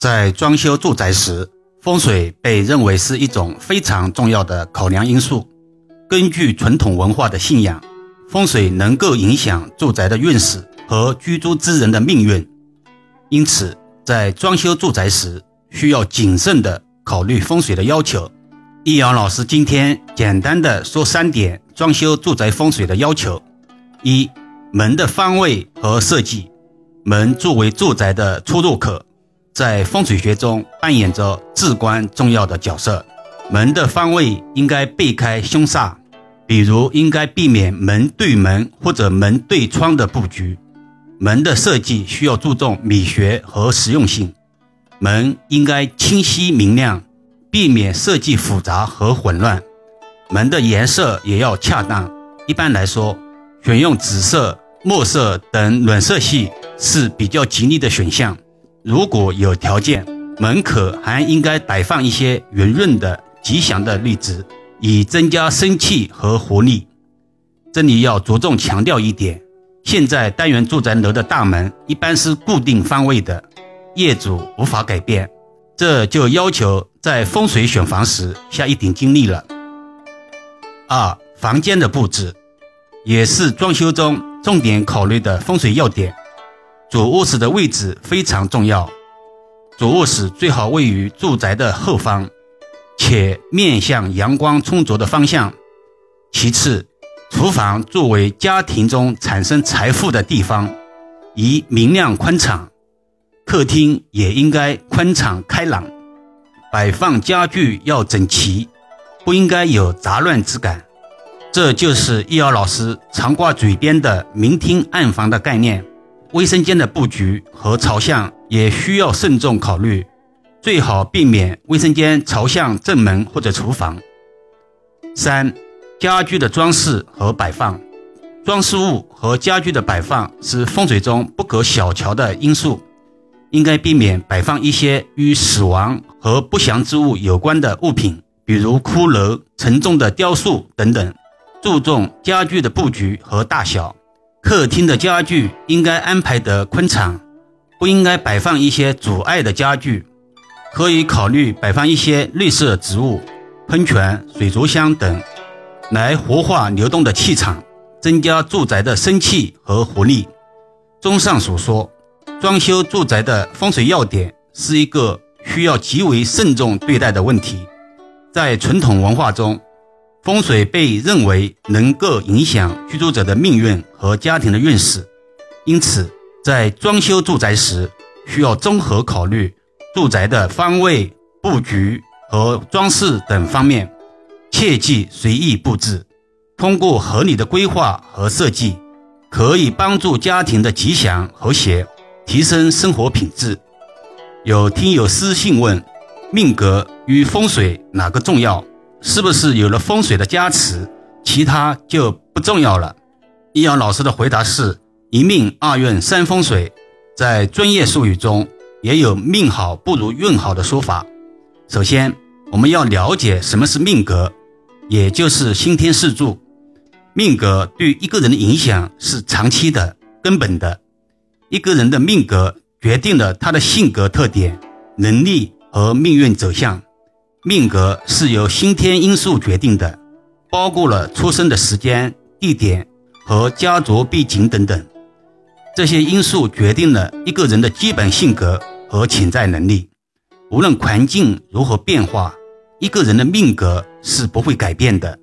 在装修住宅时，风水被认为是一种非常重要的考量因素。根据传统文化的信仰，风水能够影响住宅的运势和居住之人的命运，因此在装修住宅时需要谨慎地考虑风水的要求。易阳老师今天简单的说三点装修住宅风水的要求：一、门的方位和设计。门作为住宅的出入口，在风水学中扮演着至关重要的角色。门的方位应该避开凶煞，比如应该避免门对门或者门对窗的布局。门的设计需要注重美学和实用性，门应该清晰明亮，避免设计复杂和混乱。门的颜色也要恰当，一般来说，选用紫色。墨色等暖色系是比较吉利的选项。如果有条件，门口还应该摆放一些圆润的吉祥的绿植，以增加生气和活力。这里要着重强调一点：现在单元住宅楼的大门一般是固定方位的，业主无法改变，这就要求在风水选房时下一点精力了。二、房间的布置也是装修中。重点考虑的风水要点，主卧室的位置非常重要。主卧室最好位于住宅的后方，且面向阳光充足的方向。其次，厨房作为家庭中产生财富的地方，宜明亮宽敞。客厅也应该宽敞开朗，摆放家具要整齐，不应该有杂乱之感。这就是易遥老师常挂嘴边的明厅暗房的概念。卫生间的布局和朝向也需要慎重考虑，最好避免卫生间朝向正门或者厨房。三、家居的装饰和摆放，装饰物和家具的摆放是风水中不可小瞧的因素，应该避免摆放一些与死亡和不祥之物有关的物品，比如骷髅、沉重的雕塑等等。注重家具的布局和大小，客厅的家具应该安排得宽敞，不应该摆放一些阻碍的家具。可以考虑摆放一些绿色植物、喷泉、水族箱等，来活化流动的气场，增加住宅的生气和活力。综上所说，装修住宅的风水要点是一个需要极为慎重对待的问题，在传统文化中。风水被认为能够影响居住者的命运和家庭的运势，因此在装修住宅时，需要综合考虑住宅的方位、布局和装饰等方面，切忌随意布置。通过合理的规划和设计，可以帮助家庭的吉祥和谐，提升生活品质。有听友私信问：命格与风水哪个重要？是不是有了风水的加持，其他就不重要了？易阳老师的回答是：一命二运三风水，在专业术语中也有命好不如运好的说法。首先，我们要了解什么是命格，也就是先天四柱。命格对一个人的影响是长期的、根本的。一个人的命格决定了他的性格特点、能力和命运走向。命格是由先天因素决定的，包括了出生的时间、地点和家族背景等等。这些因素决定了一个人的基本性格和潜在能力。无论环境如何变化，一个人的命格是不会改变的，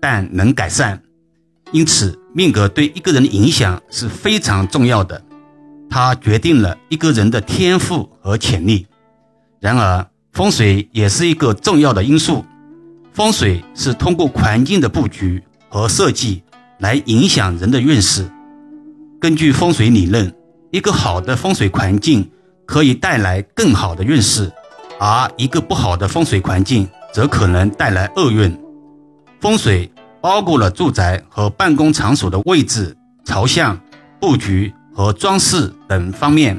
但能改善。因此，命格对一个人的影响是非常重要的，它决定了一个人的天赋和潜力。然而，风水也是一个重要的因素。风水是通过环境的布局和设计来影响人的运势。根据风水理论，一个好的风水环境可以带来更好的运势，而一个不好的风水环境则可能带来厄运。风水包括了住宅和办公场所的位置、朝向、布局和装饰等方面。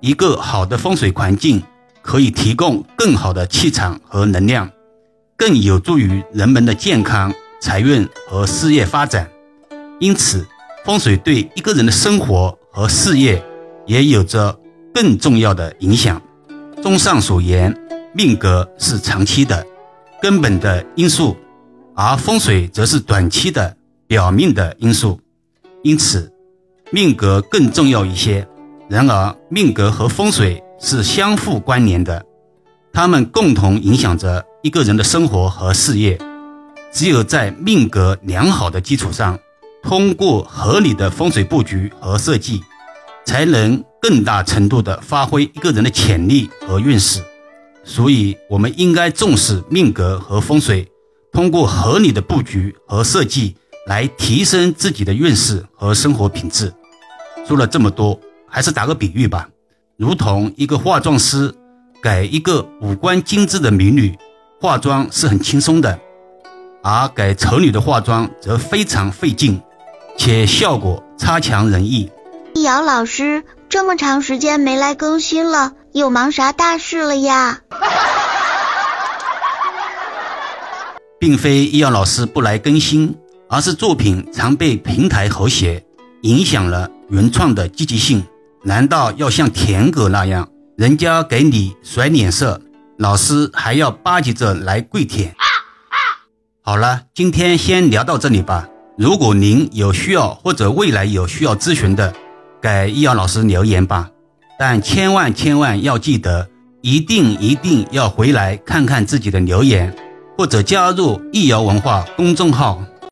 一个好的风水环境。可以提供更好的气场和能量，更有助于人们的健康、财运和事业发展。因此，风水对一个人的生活和事业也有着更重要的影响。综上所言，命格是长期的、根本的因素，而风水则是短期的、表面的因素。因此，命格更重要一些。然而，命格和风水是相互关联的，它们共同影响着一个人的生活和事业。只有在命格良好的基础上，通过合理的风水布局和设计，才能更大程度地发挥一个人的潜力和运势。所以，我们应该重视命格和风水，通过合理的布局和设计来提升自己的运势和生活品质。说了这么多。还是打个比喻吧，如同一个化妆师给一个五官精致的美女化妆是很轻松的，而给丑女的化妆则非常费劲，且效果差强人意。易遥老师这么长时间没来更新了，又忙啥大事了呀？并非易遥老师不来更新，而是作品常被平台和谐，影响了原创的积极性。难道要像舔狗那样，人家给你甩脸色，老师还要巴结着来跪舔？好了，今天先聊到这里吧。如果您有需要或者未来有需要咨询的，给易遥老师留言吧。但千万千万要记得，一定一定要回来看看自己的留言，或者加入易遥文化公众号。